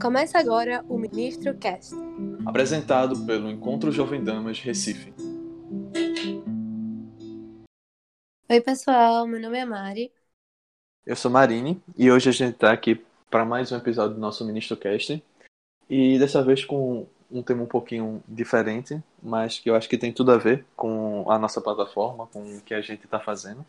Começa agora o Ministro Cast. Apresentado pelo Encontro Jovem Damas Recife. Oi, pessoal, meu nome é Mari. Eu sou Marine e hoje a gente está aqui para mais um episódio do nosso Ministro Cast. E dessa vez com um tema um pouquinho diferente, mas que eu acho que tem tudo a ver com a nossa plataforma, com o que a gente está fazendo,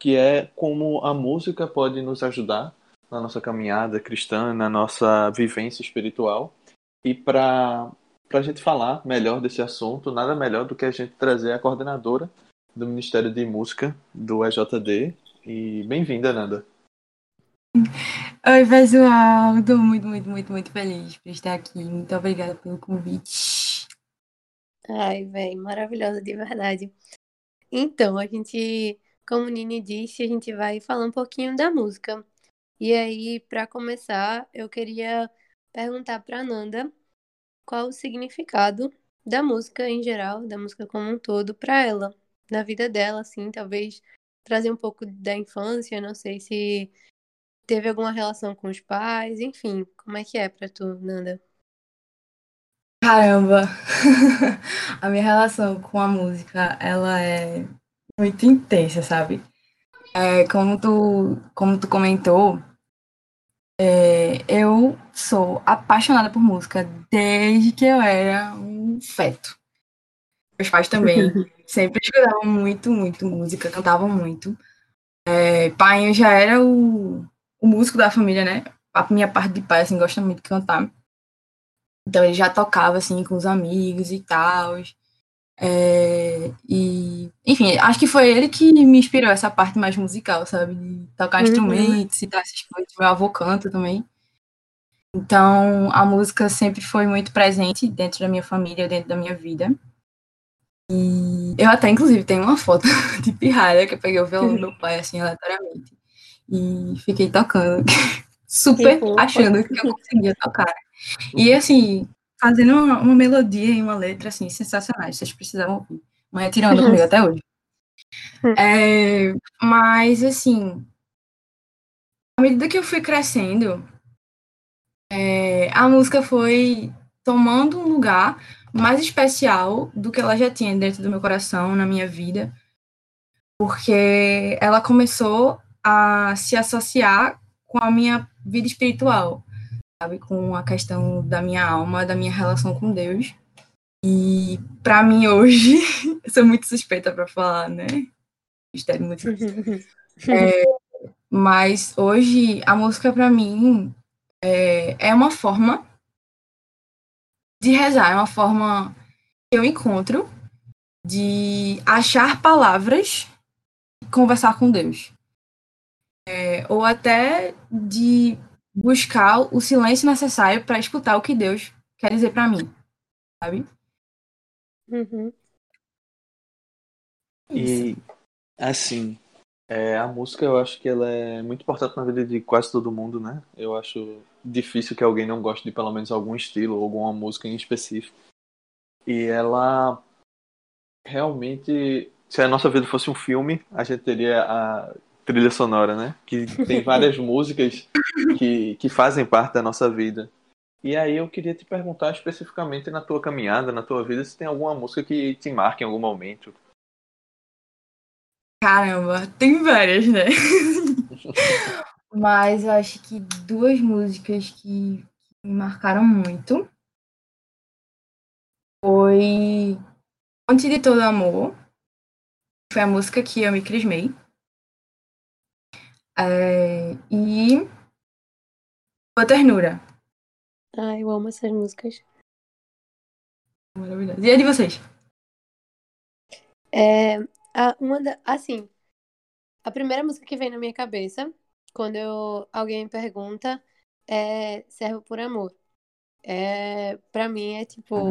que é como a música pode nos ajudar na nossa caminhada cristã, na nossa vivência espiritual. E para a gente falar melhor desse assunto, nada melhor do que a gente trazer a coordenadora do Ministério de Música do EJD. E bem-vinda, Nanda. Oi, pessoal. Estou muito, muito, muito, muito feliz por estar aqui. Muito obrigada pelo convite. Ai, velho, maravilhosa de verdade. Então, a gente, como o Nini disse, a gente vai falar um pouquinho da música. E aí, para começar, eu queria perguntar para Nanda qual o significado da música em geral, da música como um todo, para ela, na vida dela, assim, talvez trazer um pouco da infância, não sei se teve alguma relação com os pais, enfim, como é que é para tu, Nanda? Caramba, a minha relação com a música, ela é muito intensa, sabe? É, como tu, como tu comentou, é, eu sou apaixonada por música desde que eu era um feto. Meus pais também sempre escutavam muito, muito música, cantavam muito. É, pai já era o, o músico da família, né? A minha parte de pai, assim, gosta muito de cantar. Então ele já tocava, assim, com os amigos e tal. É, e, enfim, acho que foi ele que me inspirou essa parte mais musical, sabe? De tocar uhum. instrumentos e tal, essas coisas. Meu avô canta também. Então, a música sempre foi muito presente dentro da minha família, dentro da minha vida. E eu até, inclusive, tenho uma foto de pirralha que eu peguei o violão do meu pai, assim, aleatoriamente. E fiquei tocando, super achando que eu conseguia tocar. E, assim, fazendo uma, uma, melodia e uma letra, assim, sensacionais. Vocês precisavam ouvir. Mãe é tirando comigo até hoje. É, mas, assim, à medida que eu fui crescendo, é, a música foi tomando um lugar mais especial do que ela já tinha dentro do meu coração, na minha vida, porque ela começou a se associar com a minha vida espiritual sabe, com a questão da minha alma, da minha relação com Deus. E para mim hoje, eu sou muito suspeita para falar, né? Mistério muito. é, mas hoje a música para mim é, é uma forma de rezar, é uma forma que eu encontro de achar palavras e conversar com Deus. É, ou até de buscar o silêncio necessário para escutar o que Deus quer dizer para mim, sabe? Uhum. E assim, é, a música eu acho que ela é muito importante na vida de quase todo mundo, né? Eu acho difícil que alguém não goste de pelo menos algum estilo ou alguma música em específico. E ela realmente, se a nossa vida fosse um filme, a gente teria a trilha sonora, né? Que tem várias músicas que, que fazem parte da nossa vida. E aí eu queria te perguntar especificamente na tua caminhada, na tua vida, se tem alguma música que te marque em algum momento. Caramba, tem várias, né? Mas eu acho que duas músicas que me marcaram muito foi Antes de Todo Amor, foi a música que eu me crismei. É, e Boa Ternura. Ai, eu amo essas músicas. E a de vocês? É, a, uma da, assim, a primeira música que vem na minha cabeça, quando eu, alguém me pergunta, é Servo por Amor. É, pra mim é tipo,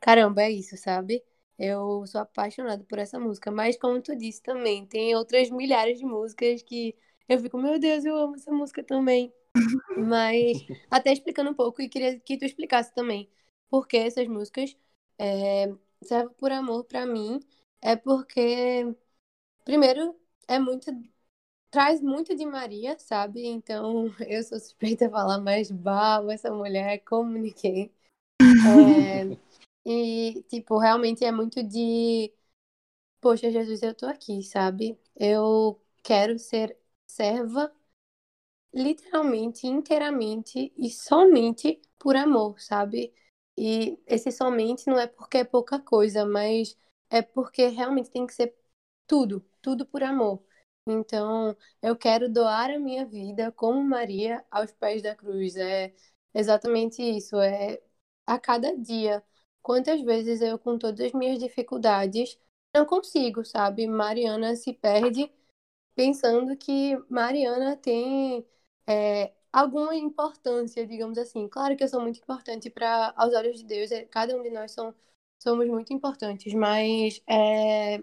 caramba, é isso, sabe? Eu sou apaixonada por essa música, mas como tu disse também, tem outras milhares de músicas que eu fico, meu Deus, eu amo essa música também. Mas, até explicando um pouco, e queria que tu explicasse também por que essas músicas é, servem por amor para mim. É porque, primeiro, é muito traz muito de Maria, sabe? Então eu sou suspeita a falar mais babo essa mulher, como ninguém. É, e, tipo, realmente é muito de. Poxa, Jesus, eu tô aqui, sabe? Eu quero ser serva, literalmente, inteiramente e somente por amor, sabe? E esse somente não é porque é pouca coisa, mas é porque realmente tem que ser tudo, tudo por amor. Então, eu quero doar a minha vida como Maria aos pés da cruz. É exatamente isso. É a cada dia. Quantas vezes eu, com todas as minhas dificuldades, não consigo, sabe? Mariana se perde pensando que Mariana tem é, alguma importância, digamos assim. Claro que eu sou muito importante para aos olhos de Deus. É, cada um de nós são, somos muito importantes, mas é,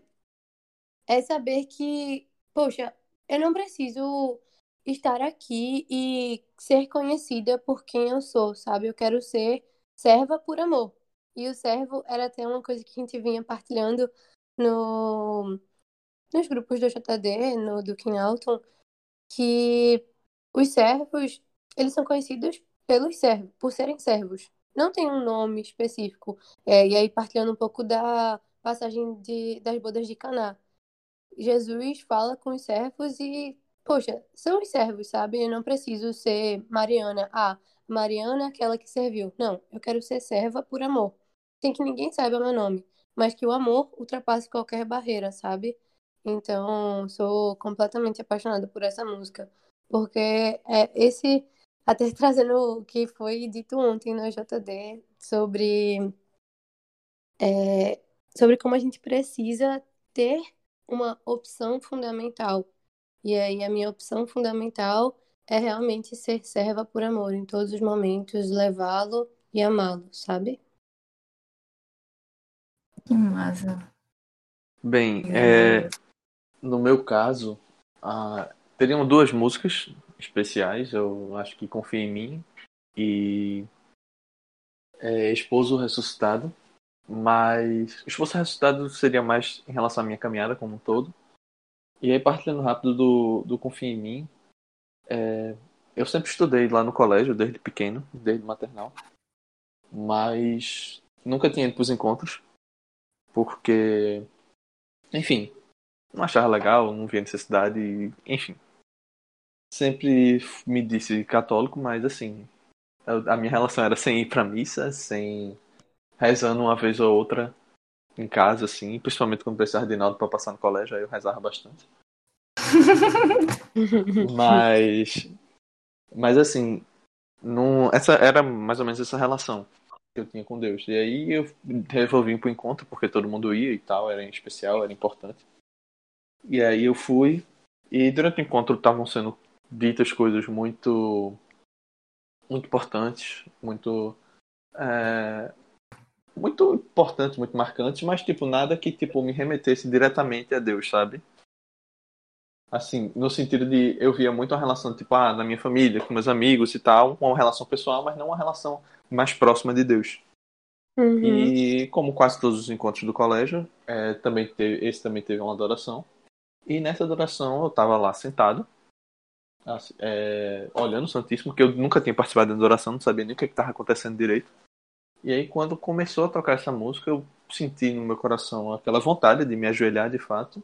é saber que poxa, eu não preciso estar aqui e ser conhecida por quem eu sou, sabe? Eu quero ser serva por amor. E o servo era até uma coisa que a gente vinha partilhando no, nos grupos do JD, no King Alton, que os servos, eles são conhecidos pelos servos, por serem servos. Não tem um nome específico. É, e aí, partilhando um pouco da passagem de, das bodas de Caná. Jesus fala com os servos e, poxa, são os servos, sabe? Eu não preciso ser Mariana. Ah, Mariana é aquela que serviu. Não, eu quero ser serva por amor. Sem que ninguém saiba meu nome, mas que o amor ultrapasse qualquer barreira, sabe? Então, sou completamente apaixonada por essa música, porque é esse até trazendo o que foi dito ontem no JD sobre é, sobre como a gente precisa ter uma opção fundamental. E aí a minha opção fundamental é realmente ser serva por amor em todos os momentos, levá-lo e amá-lo, sabe? Que massa. Bem, é, no meu caso, ah, teriam duas músicas especiais, eu acho que Confia em Mim e é, Esposo Ressuscitado. Mas o esforço resultado seria mais em relação à minha caminhada como um todo. E aí, partilhando rápido do, do Confia em Mim, é, eu sempre estudei lá no colégio, desde pequeno, desde maternal. Mas nunca tinha ido para os encontros, porque, enfim, não achava legal, não via necessidade, enfim. Sempre me disse católico, mas assim, a minha relação era sem ir para missa, sem rezando uma vez ou outra em casa, assim, principalmente quando precisava de nada para passar no colégio, aí eu rezava bastante. mas, mas assim, não, essa era mais ou menos essa relação que eu tinha com Deus. E aí eu resolvi ir pro encontro, porque todo mundo ia e tal, era especial, era importante. E aí eu fui, e durante o encontro estavam sendo ditas coisas muito muito importantes, muito é, muito importantes, muito marcantes, mas tipo nada que tipo me remetesse diretamente a Deus, sabe? Assim, no sentido de eu via muito a relação tipo ah, na minha família, com meus amigos e tal, uma relação pessoal, mas não uma relação mais próxima de Deus. Uhum. E como quase todos os encontros do colégio, é, também teve, esse também teve uma adoração. E nessa adoração eu estava lá sentado, assim, é, olhando o Santíssimo, que eu nunca tinha participado da adoração, não sabia nem o que estava acontecendo direito. E aí, quando começou a tocar essa música, eu senti no meu coração aquela vontade de me ajoelhar de fato.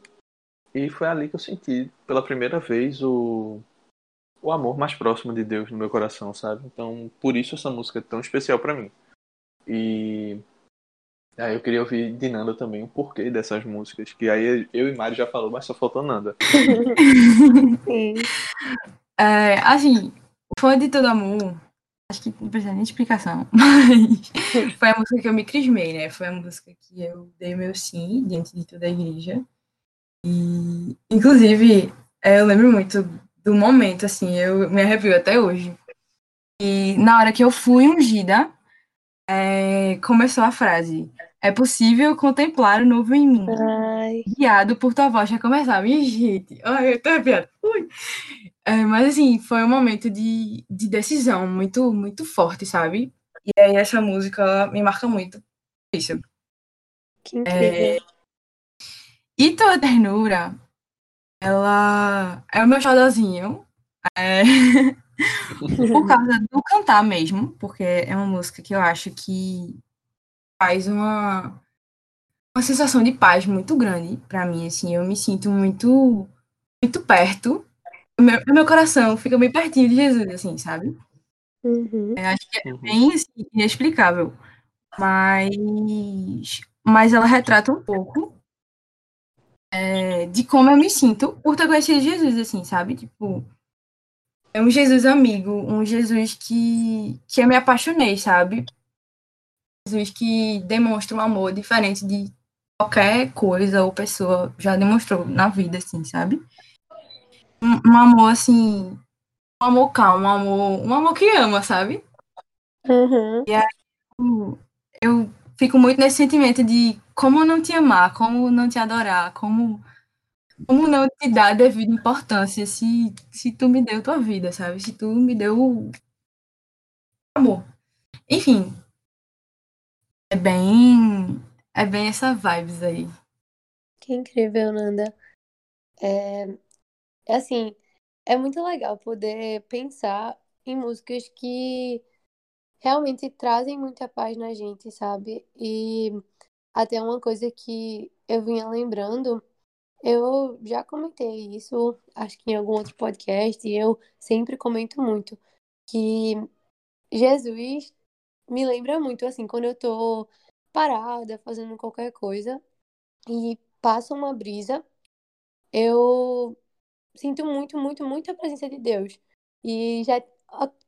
E foi ali que eu senti, pela primeira vez, o, o amor mais próximo de Deus no meu coração, sabe? Então, por isso essa música é tão especial para mim. E aí eu queria ouvir de Nanda também o porquê dessas músicas, que aí eu e Mari já falou, mas só faltou Nanda. Sim. É, assim, Fã de Todo Amor acho que não precisa nem de explicação, mas foi a música que eu me crismei, né? Foi a música que eu dei meu sim diante de toda a igreja. E, inclusive, é, eu lembro muito do momento, assim, eu me arrepio até hoje. E na hora que eu fui ungida, é, começou a frase: É possível contemplar o novo em mim. Ai. Guiado por tua voz. Já começar, minha gente. Ai, eu tô arrepiada. Ui. É, mas assim, foi um momento de, de decisão muito, muito forte, sabe? E aí essa música me marca muito. Isso. Que incrível. É... E tua ternura ela é o meu xodózinho. É... Por causa do cantar mesmo, porque é uma música que eu acho que faz uma, uma sensação de paz muito grande para mim, assim, eu me sinto muito muito perto. O meu, meu coração fica bem pertinho de Jesus, assim, sabe? Uhum. Eu acho que é bem assim, inexplicável. Mas, mas ela retrata um pouco é, de como eu me sinto por ter conhecido Jesus, assim, sabe? Tipo, é um Jesus amigo, um Jesus que, que eu me apaixonei, sabe? Jesus que demonstra um amor diferente de qualquer coisa ou pessoa já demonstrou na vida, assim, sabe? Um, um amor, assim, um amor calmo, um amor, um amor que ama, sabe? Uhum. E aí, eu fico muito nesse sentimento de como não te amar, como não te adorar, como como não te dar devida importância se, se tu me deu tua vida, sabe? Se tu me deu amor. Enfim. É bem. É bem essa vibes aí. Que incrível, Nanda. É, é assim, é muito legal poder pensar em músicas que realmente trazem muita paz na gente, sabe? E até uma coisa que eu vinha lembrando eu já comentei isso, acho que em algum outro podcast, e eu sempre comento muito que Jesus me lembra muito, assim, quando eu tô parada, fazendo qualquer coisa, e passa uma brisa, eu sinto muito, muito, muito a presença de Deus. E já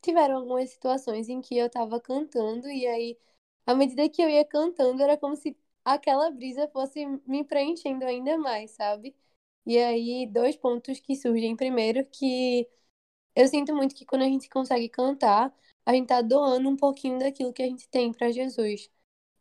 tiveram algumas situações em que eu tava cantando, e aí, à medida que eu ia cantando, era como se aquela brisa fosse me preenchendo ainda mais, sabe? E aí, dois pontos que surgem. Primeiro, que eu sinto muito que quando a gente consegue cantar, a gente tá doando um pouquinho daquilo que a gente tem para Jesus.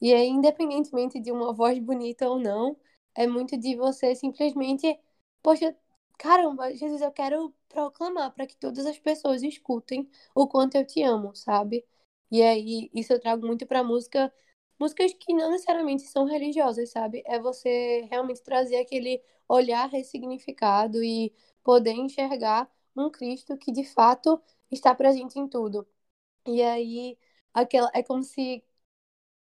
E aí, independentemente de uma voz bonita ou não, é muito de você simplesmente, poxa, caramba, Jesus, eu quero proclamar para que todas as pessoas escutem o quanto eu te amo, sabe? E aí, isso eu trago muito pra música músicas que não necessariamente são religiosas, sabe? É você realmente trazer aquele olhar ressignificado e poder enxergar um Cristo que de fato está presente em tudo. E aí, aquela é como se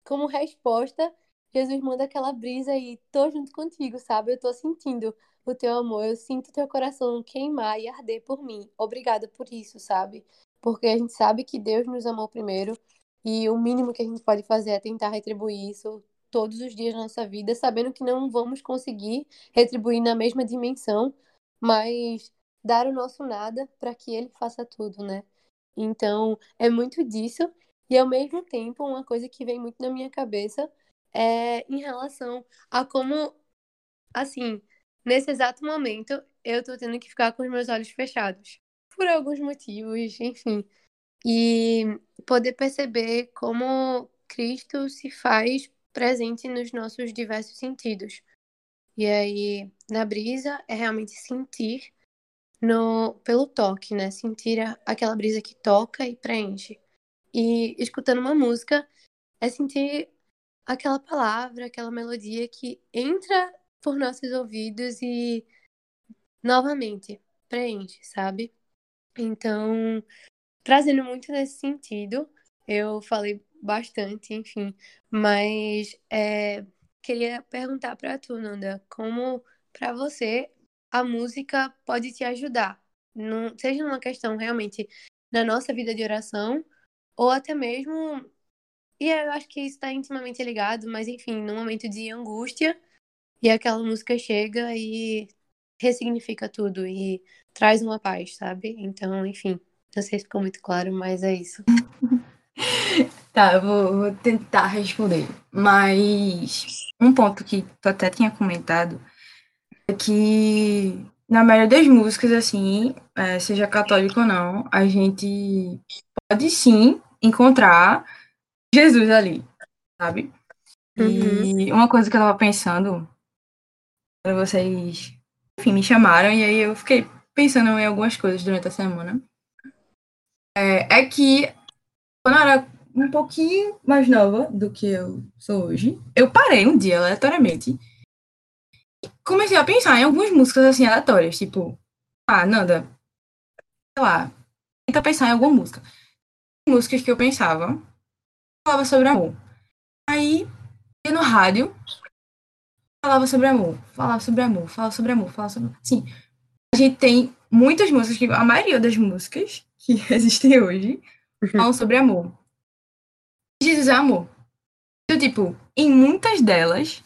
como resposta, Jesus manda aquela brisa e tô junto contigo, sabe? Eu tô sentindo o teu amor, eu sinto teu coração queimar e arder por mim. Obrigada por isso, sabe? Porque a gente sabe que Deus nos amou primeiro e o mínimo que a gente pode fazer é tentar retribuir isso todos os dias da nossa vida, sabendo que não vamos conseguir retribuir na mesma dimensão, mas dar o nosso nada para que ele faça tudo, né? Então, é muito disso. E ao mesmo tempo, uma coisa que vem muito na minha cabeça é em relação a como, assim, nesse exato momento, eu tô tendo que ficar com os meus olhos fechados. Por alguns motivos, enfim e poder perceber como Cristo se faz presente nos nossos diversos sentidos. E aí, na brisa, é realmente sentir no, pelo toque, né? Sentir a, aquela brisa que toca e preenche. E escutando uma música é sentir aquela palavra, aquela melodia que entra por nossos ouvidos e novamente preenche, sabe? Então, trazendo muito nesse sentido. Eu falei bastante, enfim, mas é, queria perguntar para tu, Nanda, como para você a música pode te ajudar, num, seja numa questão realmente na nossa vida de oração, ou até mesmo, e eu acho que isso está intimamente ligado, mas enfim, num momento de angústia, e aquela música chega e ressignifica tudo e traz uma paz, sabe? Então, enfim. Não sei se ficou muito claro, mas é isso. tá, eu vou, vou, tentar responder. Mas um ponto que tu até tinha comentado é que na maioria das músicas, assim, é, seja católico ou não, a gente pode sim encontrar Jesus ali, sabe? Uhum. E uma coisa que eu tava pensando, quando vocês, enfim, me chamaram, e aí eu fiquei pensando em algumas coisas durante a semana é, é que quando eu era um pouquinho mais nova do que eu sou hoje, eu parei um dia aleatoriamente comecei a pensar em algumas músicas assim aleatórias, tipo, ah, Nanda, sei lá, tenta pensar em alguma música. Músicas que eu pensava, falava sobre amor. Aí, ia no rádio, falava sobre amor, falava sobre amor, falava sobre amor, falava sobre. Sim, a gente tem muitas músicas, que a maioria das músicas que existem hoje falam sobre amor. Jesus é amor. Então, tipo, em muitas delas,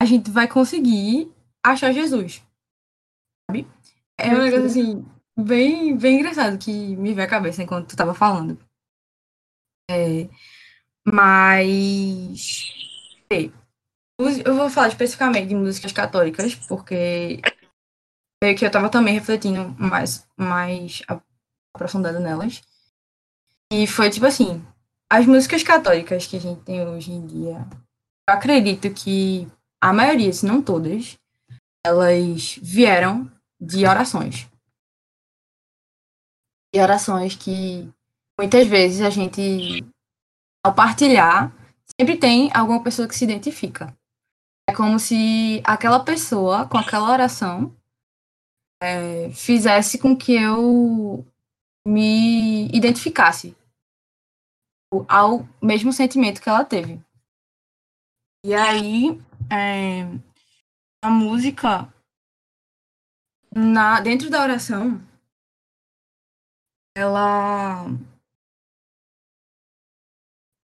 a gente vai conseguir achar Jesus. Sabe? É um negócio assim, bem, bem engraçado que me veio à cabeça enquanto tu tava falando. É, mas. Eu vou falar especificamente de músicas católicas, porque meio que eu tava também refletindo mais, mais aprofundado nelas. E foi tipo assim, as músicas católicas que a gente tem hoje em dia, eu acredito que a maioria, se não todas, elas vieram de orações. De orações que muitas vezes a gente, ao partilhar, sempre tem alguma pessoa que se identifica. É como se aquela pessoa, com aquela oração, é, fizesse com que eu me identificasse ao mesmo sentimento que ela teve. E aí, é, a música, na, dentro da oração, ela,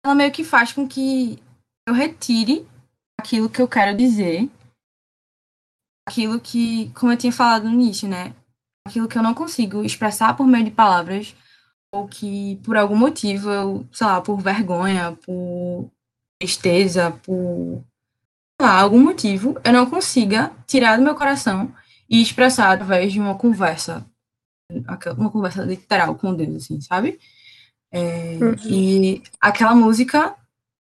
ela meio que faz com que eu retire aquilo que eu quero dizer, aquilo que, como eu tinha falado no início, né? Aquilo que eu não consigo expressar por meio de palavras, ou que por algum motivo eu, sei lá, por vergonha, por tristeza, por lá, algum motivo, eu não consiga tirar do meu coração e expressar através de uma conversa, uma conversa literal com Deus, assim, sabe? É, uhum. E aquela música,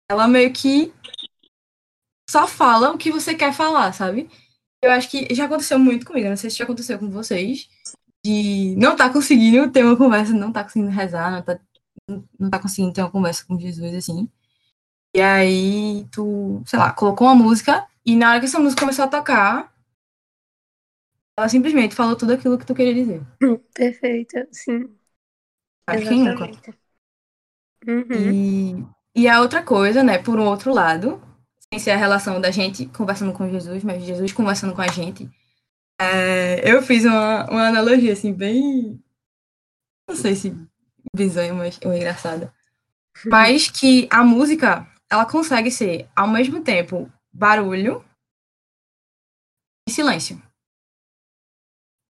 ela meio que só fala o que você quer falar, sabe? Eu acho que já aconteceu muito comigo, não sei se já aconteceu com vocês, de não tá conseguindo ter uma conversa, não tá conseguindo rezar, não tá, não tá conseguindo ter uma conversa com Jesus, assim. E aí tu, sei lá, colocou uma música e na hora que essa música começou a tocar, ela simplesmente falou tudo aquilo que tu queria dizer. Perfeita, sim. Acho que nunca. Uhum. E, e a outra coisa, né, por um outro lado, sem ser a relação da gente conversando com Jesus, mas Jesus conversando com a gente, é, eu fiz uma, uma analogia, assim, bem. Não sei se bizonha, mas ou engraçada. Mas que a música, ela consegue ser, ao mesmo tempo, barulho e silêncio.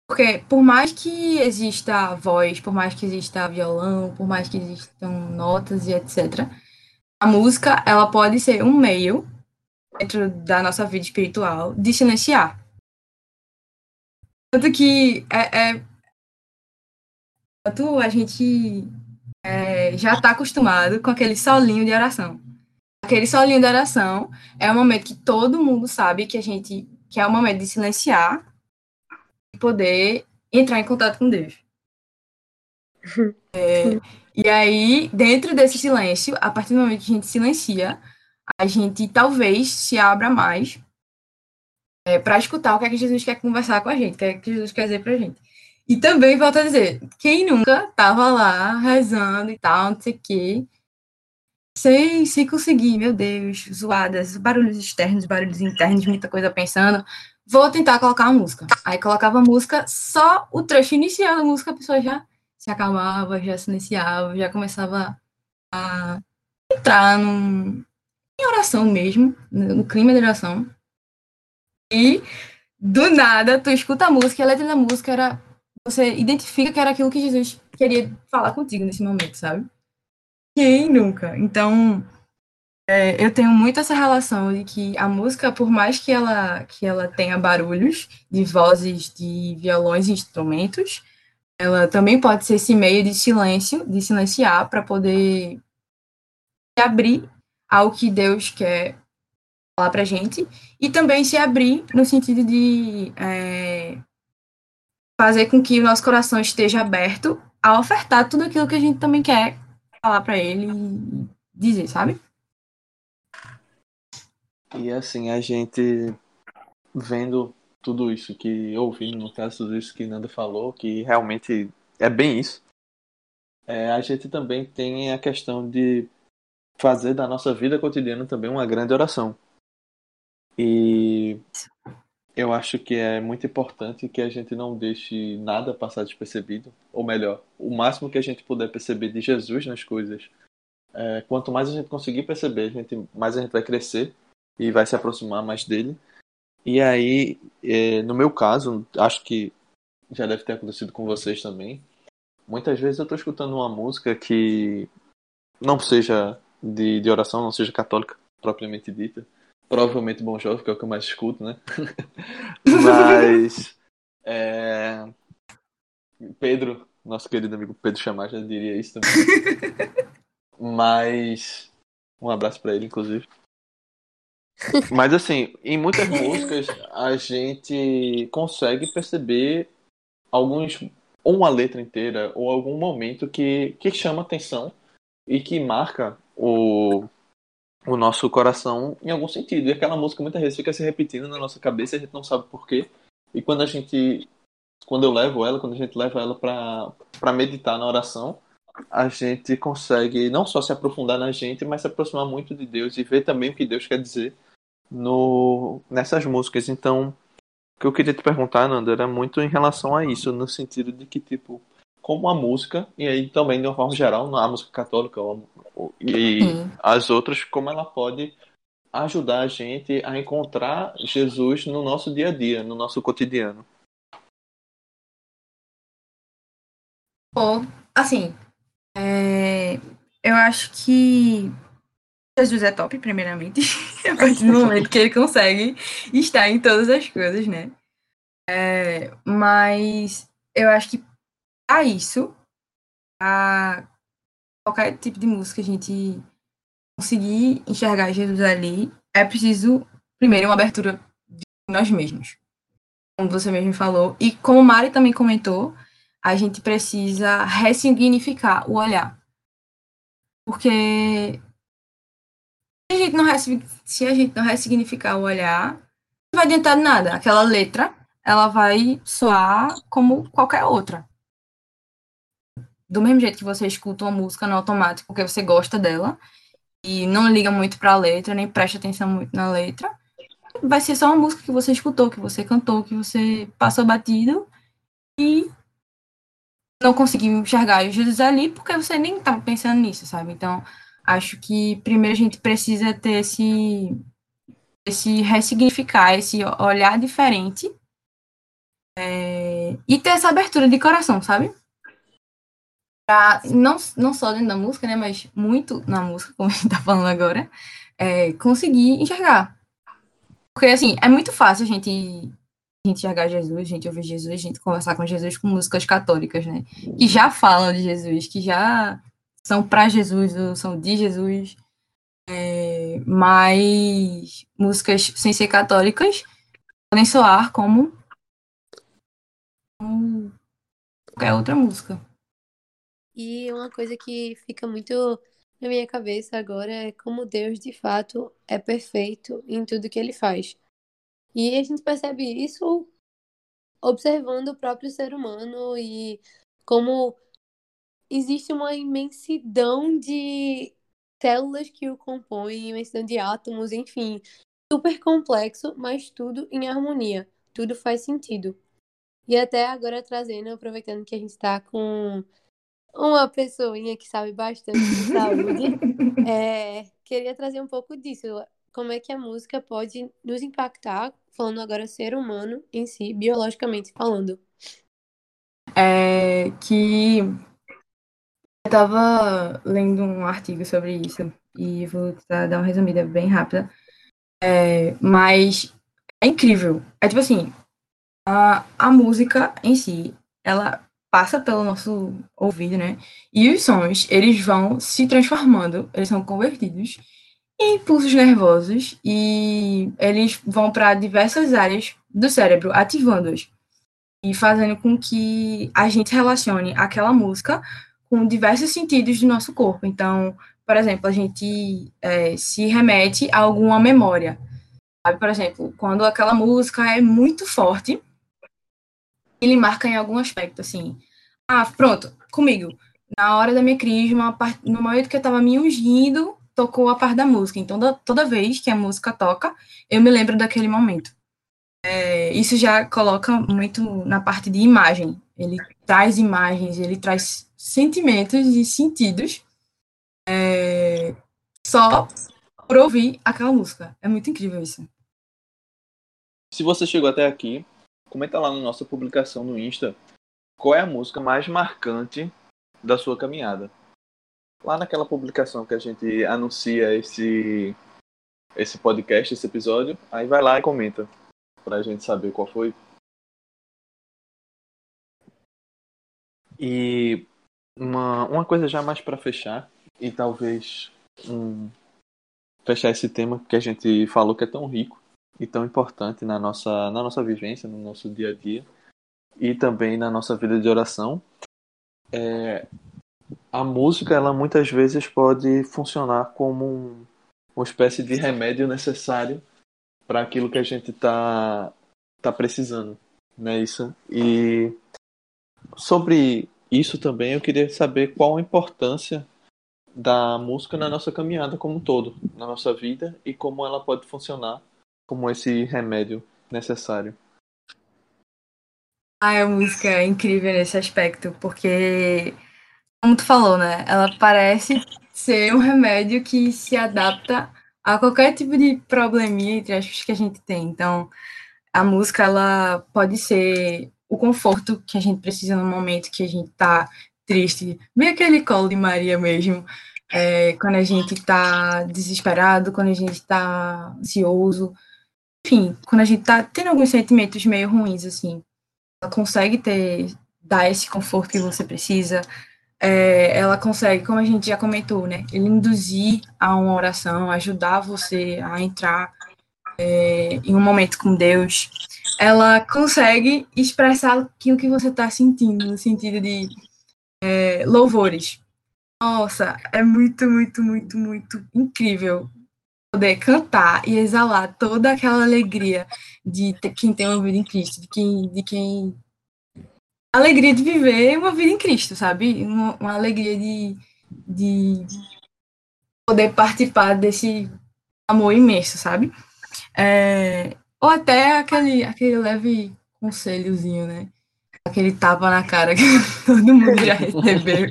Porque por mais que exista voz, por mais que exista violão, por mais que existam notas e etc., a música, ela pode ser um meio dentro da nossa vida espiritual de silenciar. Tanto que é, é a gente é, já está acostumado com aquele solinho de oração. Aquele solinho de oração é o momento que todo mundo sabe que a gente que é o momento de silenciar e poder entrar em contato com Deus. É, e aí, dentro desse silêncio, a partir do momento que a gente silencia, a gente talvez se abra mais é, para escutar o que é que Jesus quer conversar com a gente, o que é que Jesus quer dizer para a gente. E também, volto a dizer, quem nunca estava lá rezando e tal, não sei o quê, sem, sem conseguir, meu Deus, zoadas, barulhos externos, barulhos internos, muita coisa pensando, vou tentar colocar a música. Aí colocava a música, só o trecho inicial da música, a pessoa já se acalmava, já silenciava, já começava a entrar num, em oração mesmo, no clima de oração. E do nada, tu escuta a música, a letra da música era. Você identifica que era aquilo que Jesus queria falar contigo nesse momento, sabe? Quem nunca? Então, é, eu tenho muito essa relação de que a música, por mais que ela, que ela tenha barulhos de vozes, de violões e instrumentos, ela também pode ser esse meio de silêncio, de silenciar, para poder abrir ao que Deus quer falar para gente e também se abrir no sentido de é, fazer com que o nosso coração esteja aberto a ofertar tudo aquilo que a gente também quer falar para ele e dizer, sabe? E assim, a gente vendo tudo isso que ouvi, no caso, tudo isso que Nanda falou, que realmente é bem isso. É, a gente também tem a questão de fazer da nossa vida cotidiana também uma grande oração. E eu acho que é muito importante que a gente não deixe nada passar despercebido, ou melhor, o máximo que a gente puder perceber de Jesus nas coisas. É, quanto mais a gente conseguir perceber, a gente, mais a gente vai crescer e vai se aproximar mais dele. E aí, é, no meu caso, acho que já deve ter acontecido com vocês também. Muitas vezes eu estou escutando uma música que não seja de, de oração, não seja católica propriamente dita. Provavelmente Bom Jovem, que é o que eu mais escuto, né? Mas. É... Pedro, nosso querido amigo Pedro Chamar, já diria isso também. Mas. Um abraço para ele, inclusive. Mas assim, em muitas músicas a gente consegue perceber alguns ou uma letra inteira ou algum momento que, que chama atenção e que marca o, o nosso coração em algum sentido. E aquela música muitas vezes fica se repetindo na nossa cabeça a gente não sabe porquê. E quando a gente quando eu levo ela, quando a gente leva ela para meditar na oração, a gente consegue não só se aprofundar na gente, mas se aproximar muito de Deus e ver também o que Deus quer dizer no, nessas músicas. Então, o que eu queria te perguntar, Nanda, era muito em relação a isso, no sentido de que, tipo, como a música, e aí também de uma forma geral, a música católica e as outras, como ela pode ajudar a gente a encontrar Jesus no nosso dia a dia, no nosso cotidiano. Bom, assim, é, eu acho que Jesus é top, primeiramente, a partir do momento que ele consegue estar em todas as coisas, né? É, mas eu acho que a isso, a qualquer tipo de música a gente conseguir enxergar Jesus ali, é preciso, primeiro, uma abertura de nós mesmos. Como você mesmo falou. E como Mari também comentou, a gente precisa ressignificar o olhar. Porque se a gente não, se a gente não ressignificar o olhar, não vai adiantar nada. Aquela letra, ela vai soar como qualquer outra. Do mesmo jeito que você escuta uma música no automático porque você gosta dela e não liga muito para a letra, nem presta atenção muito na letra, vai ser só uma música que você escutou, que você cantou, que você passou batido e não conseguiu enxergar Jesus ali porque você nem estava pensando nisso, sabe? Então, Acho que primeiro a gente precisa ter esse, esse ressignificar, esse olhar diferente é, e ter essa abertura de coração, sabe? Pra, não, não só dentro da música, né, mas muito na música, como a gente tá falando agora, é, conseguir enxergar. Porque, assim, é muito fácil a gente, a gente enxergar Jesus, a gente ouvir Jesus, a gente conversar com Jesus com músicas católicas, né? Que já falam de Jesus, que já são para Jesus ou são de Jesus, é, mas músicas sem ser católicas podem soar como, qualquer outra música. E uma coisa que fica muito na minha cabeça agora é como Deus de fato é perfeito em tudo que ele faz. E a gente percebe isso observando o próprio ser humano e como existe uma imensidão de células que o compõem, imensidão de átomos, enfim, super complexo, mas tudo em harmonia, tudo faz sentido. E até agora trazendo, aproveitando que a gente está com uma pessoinha que sabe bastante de saúde, é, queria trazer um pouco disso. Como é que a música pode nos impactar, falando agora ser humano em si, biologicamente falando? É que eu tava lendo um artigo sobre isso e vou dar uma resumida bem rápida. É, mas é incrível. É tipo assim, a, a música em si, ela passa pelo nosso ouvido, né? E os sons, eles vão se transformando, eles são convertidos em impulsos nervosos e eles vão para diversas áreas do cérebro, ativando-os e fazendo com que a gente relacione aquela música com diversos sentidos do nosso corpo. Então, por exemplo, a gente é, se remete a alguma memória. Sabe, por exemplo, quando aquela música é muito forte, ele marca em algum aspecto, assim. Ah, pronto, comigo. Na hora da minha crisma, no momento que eu tava me ungindo, tocou a parte da música. Então, toda vez que a música toca, eu me lembro daquele momento. É, isso já coloca muito na parte de imagem. Ele traz imagens, ele traz sentimentos e sentidos é, só por ouvir aquela música. É muito incrível isso. Se você chegou até aqui, comenta lá na nossa publicação no Insta qual é a música mais marcante da sua caminhada. Lá naquela publicação que a gente anuncia esse esse podcast, esse episódio, aí vai lá e comenta pra gente saber qual foi. E uma, uma coisa já mais para fechar, e talvez um, fechar esse tema que a gente falou que é tão rico e tão importante na nossa, na nossa vivência, no nosso dia a dia e também na nossa vida de oração. É, a música, ela muitas vezes pode funcionar como um, uma espécie de remédio necessário para aquilo que a gente está tá precisando, né? Isso. E sobre isso também eu queria saber qual a importância da música na nossa caminhada como um todo, na nossa vida e como ela pode funcionar como esse remédio necessário. Ah, a música é incrível nesse aspecto, porque, como tu falou, né? Ela parece ser um remédio que se adapta a qualquer tipo de probleminha, entre aspas, que a gente tem. Então, a música, ela pode ser o conforto que a gente precisa no momento que a gente tá triste. Bem aquele colo de Maria mesmo. É, quando a gente tá desesperado, quando a gente tá ansioso. Enfim, quando a gente tá tendo alguns sentimentos meio ruins, assim. Ela consegue ter, dar esse conforto que você precisa, é, ela consegue, como a gente já comentou, né, induzir a uma oração, ajudar você a entrar é, em um momento com Deus. Ela consegue expressar aquilo que você está sentindo, no sentido de é, louvores. Nossa, é muito, muito, muito, muito incrível poder cantar e exalar toda aquela alegria de quem tem uma vida em Cristo, de quem, de quem alegria de viver uma vida em Cristo, sabe? Uma, uma alegria de, de poder participar desse amor imenso, sabe? É, ou até aquele, aquele leve conselhozinho, né? Aquele tapa na cara que todo mundo já recebeu.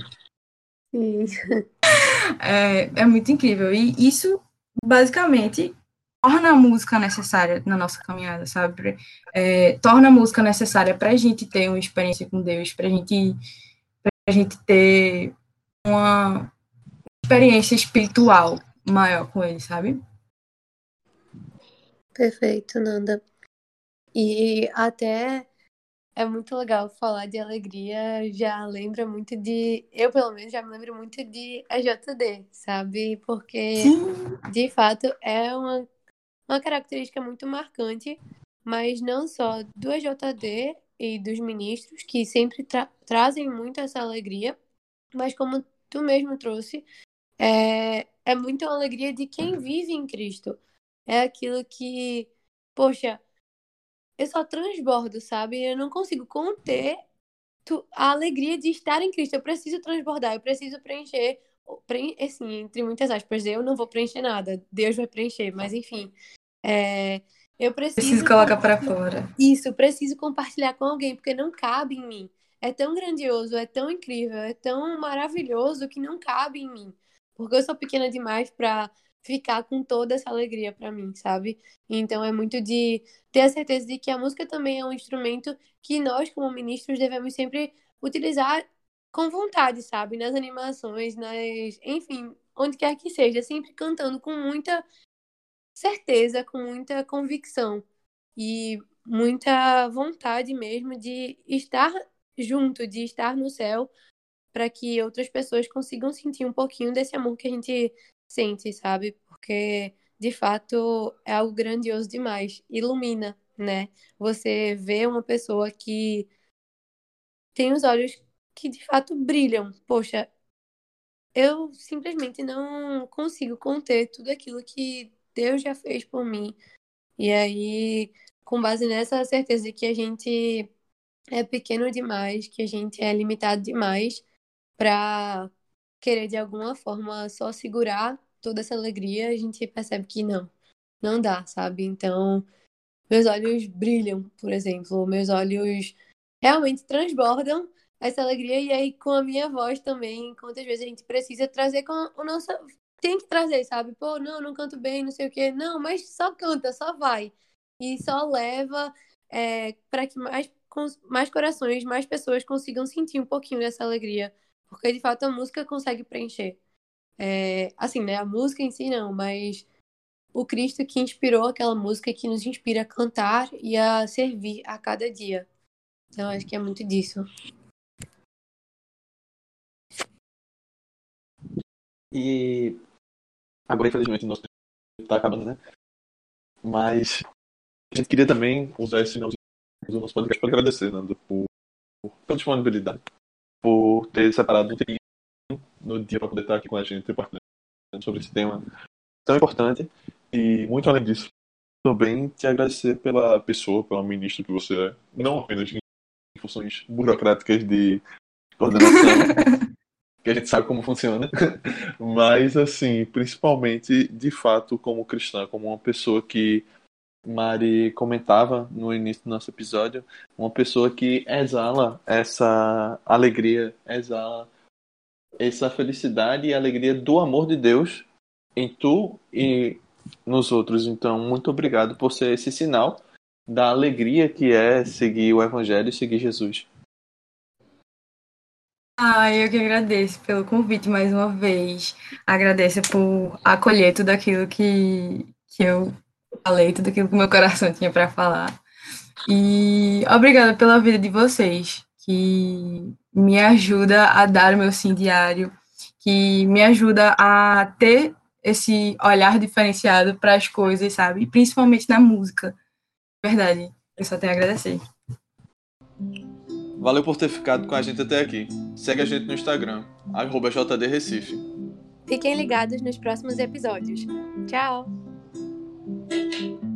É, é muito incrível. E isso, basicamente, torna a música necessária na nossa caminhada, sabe? É, torna a música necessária para a gente ter uma experiência com Deus, para gente, a gente ter uma experiência espiritual maior com Ele, sabe? Perfeito, Nanda. E até é muito legal falar de alegria, já lembra muito de. Eu, pelo menos, já me lembro muito de AJD, sabe? Porque, Sim. de fato, é uma uma característica muito marcante, mas não só do EJD e dos ministros, que sempre tra trazem muito essa alegria, mas como tu mesmo trouxe, é, é muito a alegria de quem vive em Cristo. É aquilo que, poxa, eu só transbordo, sabe? Eu não consigo conter a alegria de estar em Cristo. Eu preciso transbordar, eu preciso preencher, assim, entre muitas aspas, eu não vou preencher nada, Deus vai preencher, mas enfim, é, eu preciso. Preciso colocar para fora. Isso, preciso compartilhar com alguém, porque não cabe em mim. É tão grandioso, é tão incrível, é tão maravilhoso que não cabe em mim. Porque eu sou pequena demais para ficar com toda essa alegria para mim, sabe? Então é muito de ter a certeza de que a música também é um instrumento que nós, como ministros, devemos sempre utilizar com vontade, sabe? Nas animações, nas, enfim, onde quer que seja, sempre cantando com muita certeza, com muita convicção e muita vontade mesmo de estar junto, de estar no céu, para que outras pessoas consigam sentir um pouquinho desse amor que a gente sente, sabe? Porque de fato é algo grandioso demais, ilumina, né? Você vê uma pessoa que tem os olhos que de fato brilham. Poxa, eu simplesmente não consigo conter tudo aquilo que Deus já fez por mim E aí, com base nessa certeza de que a gente é pequeno demais, que a gente é limitado demais para querer de alguma forma só segurar toda essa alegria, a gente percebe que não, não dá, sabe? Então, meus olhos brilham, por exemplo, meus olhos realmente transbordam essa alegria e aí com a minha voz também, quantas vezes a gente precisa trazer com o nosso tem que trazer, sabe? Pô, não, não canto bem, não sei o quê. Não, mas só canta, só vai. E só leva é, para que mais, mais corações, mais pessoas consigam sentir um pouquinho dessa alegria. Porque de fato a música consegue preencher. É, assim, né? A música em si não, mas o Cristo que inspirou aquela música que nos inspira a cantar e a servir a cada dia. Então acho que é muito disso. E agora, infelizmente, o nosso tempo está acabando, né? Mas a gente queria também usar esse do nosso podcast para agradecer, Nando, por, por, pela disponibilidade, por ter separado um tempinho no dia para poder estar aqui com a gente partilhando sobre esse tema tão importante. E muito além disso, também te agradecer pela pessoa, pela ministra que você é, não apenas em funções burocráticas de coordenação, que a gente sabe como funciona, mas assim, principalmente de fato como cristã, como uma pessoa que Mari comentava no início do nosso episódio, uma pessoa que exala essa alegria, exala essa felicidade e alegria do amor de Deus em tu e nos outros. Então, muito obrigado por ser esse sinal da alegria que é seguir o Evangelho e seguir Jesus. Ah, eu que agradeço pelo convite mais uma vez. Agradeço por acolher tudo aquilo que, que eu falei, tudo aquilo que meu coração tinha para falar. E obrigada pela vida de vocês, que me ajuda a dar o meu sim diário, que me ajuda a ter esse olhar diferenciado para as coisas, sabe? E principalmente na música. Verdade, eu só tenho a agradecer. Valeu por ter ficado com a gente até aqui. Segue a gente no Instagram, JDRecife. Fiquem ligados nos próximos episódios. Tchau! Thank you.